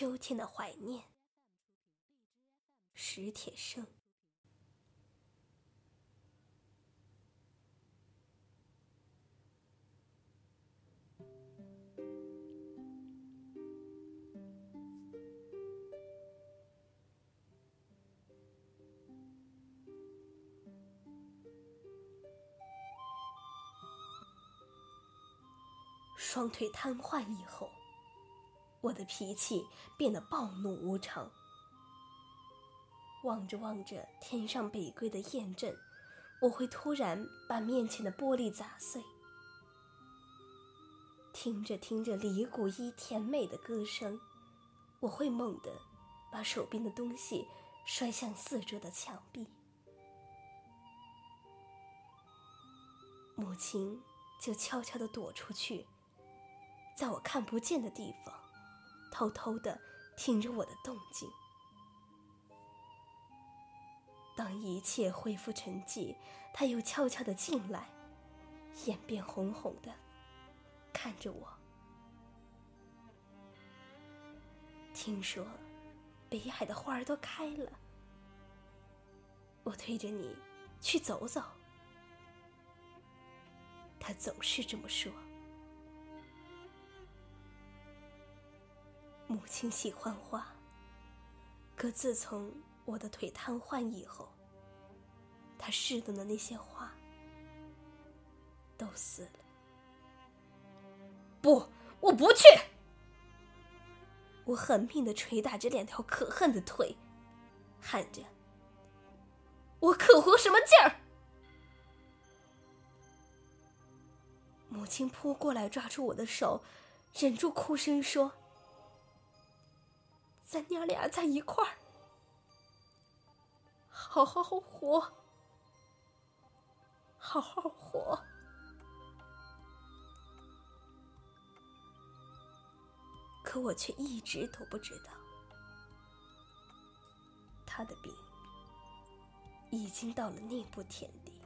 秋天的怀念。史铁生。双腿瘫痪以后，我的脾气变得暴怒无常。望着望着天上北归的雁阵，我会突然把面前的玻璃砸碎；听着听着李谷一甜美的歌声，我会猛地把手边的东西摔向四周的墙壁。母亲就悄悄地躲出去。在我看不见的地方，偷偷的听着我的动静。当一切恢复沉寂，他又悄悄的进来，眼变红红的，看着我。听说北海的花儿都开了，我推着你去走走。他总是这么说。母亲喜欢花，可自从我的腿瘫痪以后，她侍弄的那些花都死了。不，我不去！我狠命的捶打着两条可恨的腿，喊着：“我可活什么劲儿？”母亲扑过来抓住我的手，忍住哭声说。咱娘俩在一块儿，好好活，好好活。可我却一直都不知道，他的病已经到了那步田地。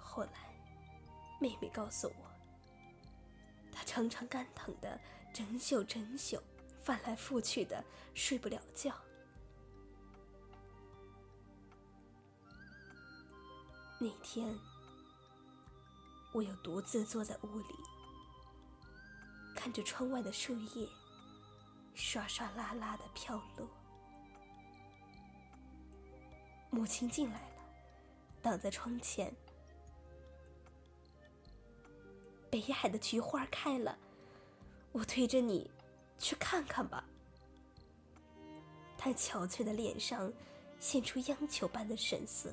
后来，妹妹告诉我，他常常肝疼的。整宿整宿，翻来覆去的睡不了觉。那天，我又独自坐在屋里，看着窗外的树叶刷刷啦啦的飘落。母亲进来了，挡在窗前。北海的菊花开了。我推着你去看看吧。他憔悴的脸上现出央求般的神色。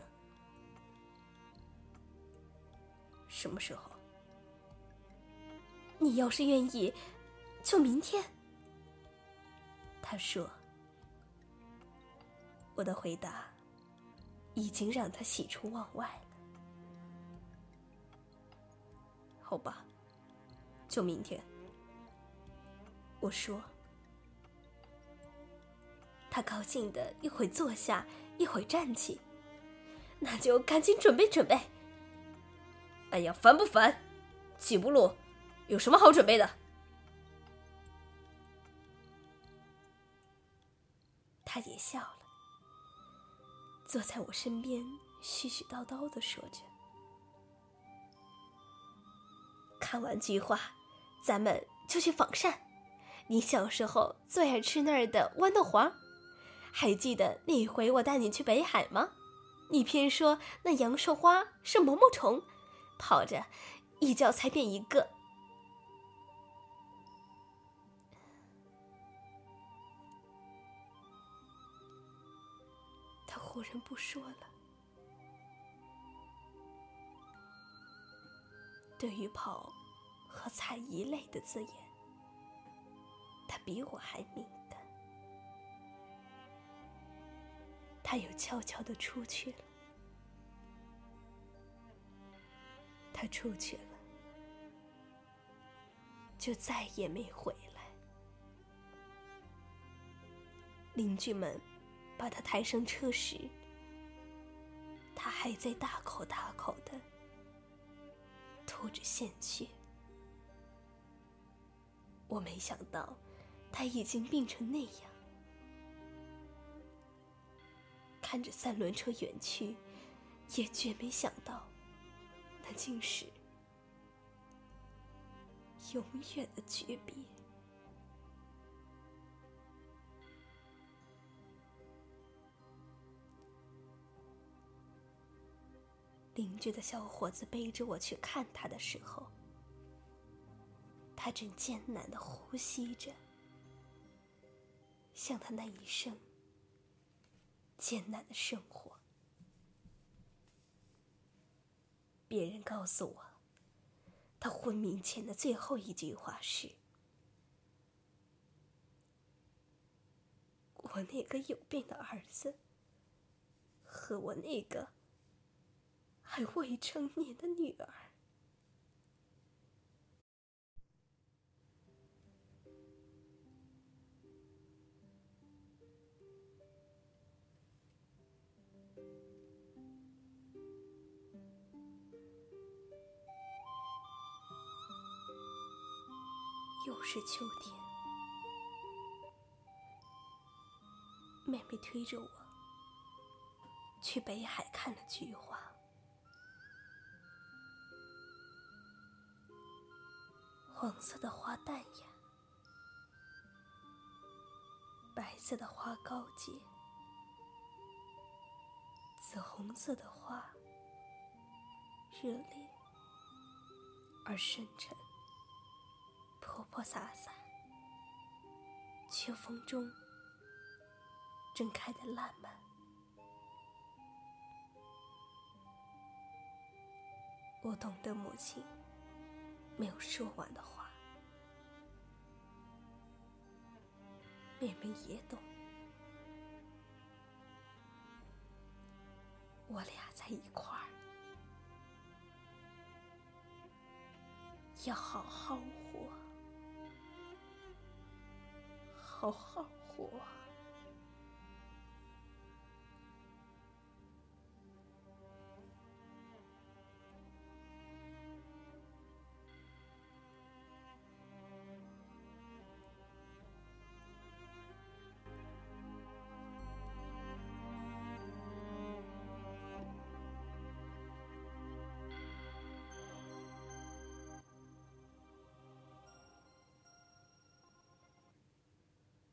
什么时候？你要是愿意，就明天。他说。我的回答已经让他喜出望外了。好吧，就明天。我说，他高兴的一会坐下，一会站起，那就赶紧准备准备。哎呀，烦不烦？起步路，有什么好准备的？他也笑了，坐在我身边，絮絮叨叨的说着：“看完菊花，咱们就去仿膳。”你小时候最爱吃那儿的豌豆黄，还记得那回我带你去北海吗？你偏说那杨寿花是毛毛虫，跑着一脚踩扁一个。他忽然不说了。对于跑和踩一类的字眼。比我还敏感，他又悄悄的出去了。他出去了，就再也没回来。邻居们把他抬上车时，他还在大口大口的吐着鲜血。我没想到。他已经病成那样。看着三轮车远去，也绝没想到，那竟是永远的诀别。邻居的小伙子背着我去看他的时候，他正艰难的呼吸着，像他那一生艰难的生活。别人告诉我，他昏迷前的最后一句话是：“我那个有病的儿子，和我那个……”还未成年的女儿，又是秋天，妹妹推着我去北海看了菊花。黄色的花淡雅，白色的花高洁，紫红色的花热烈而深沉，泼泼洒洒，秋风中正开得烂漫。我懂得母亲。没有说完的话，妹妹也懂。我俩在一块儿，要好好活，好好活。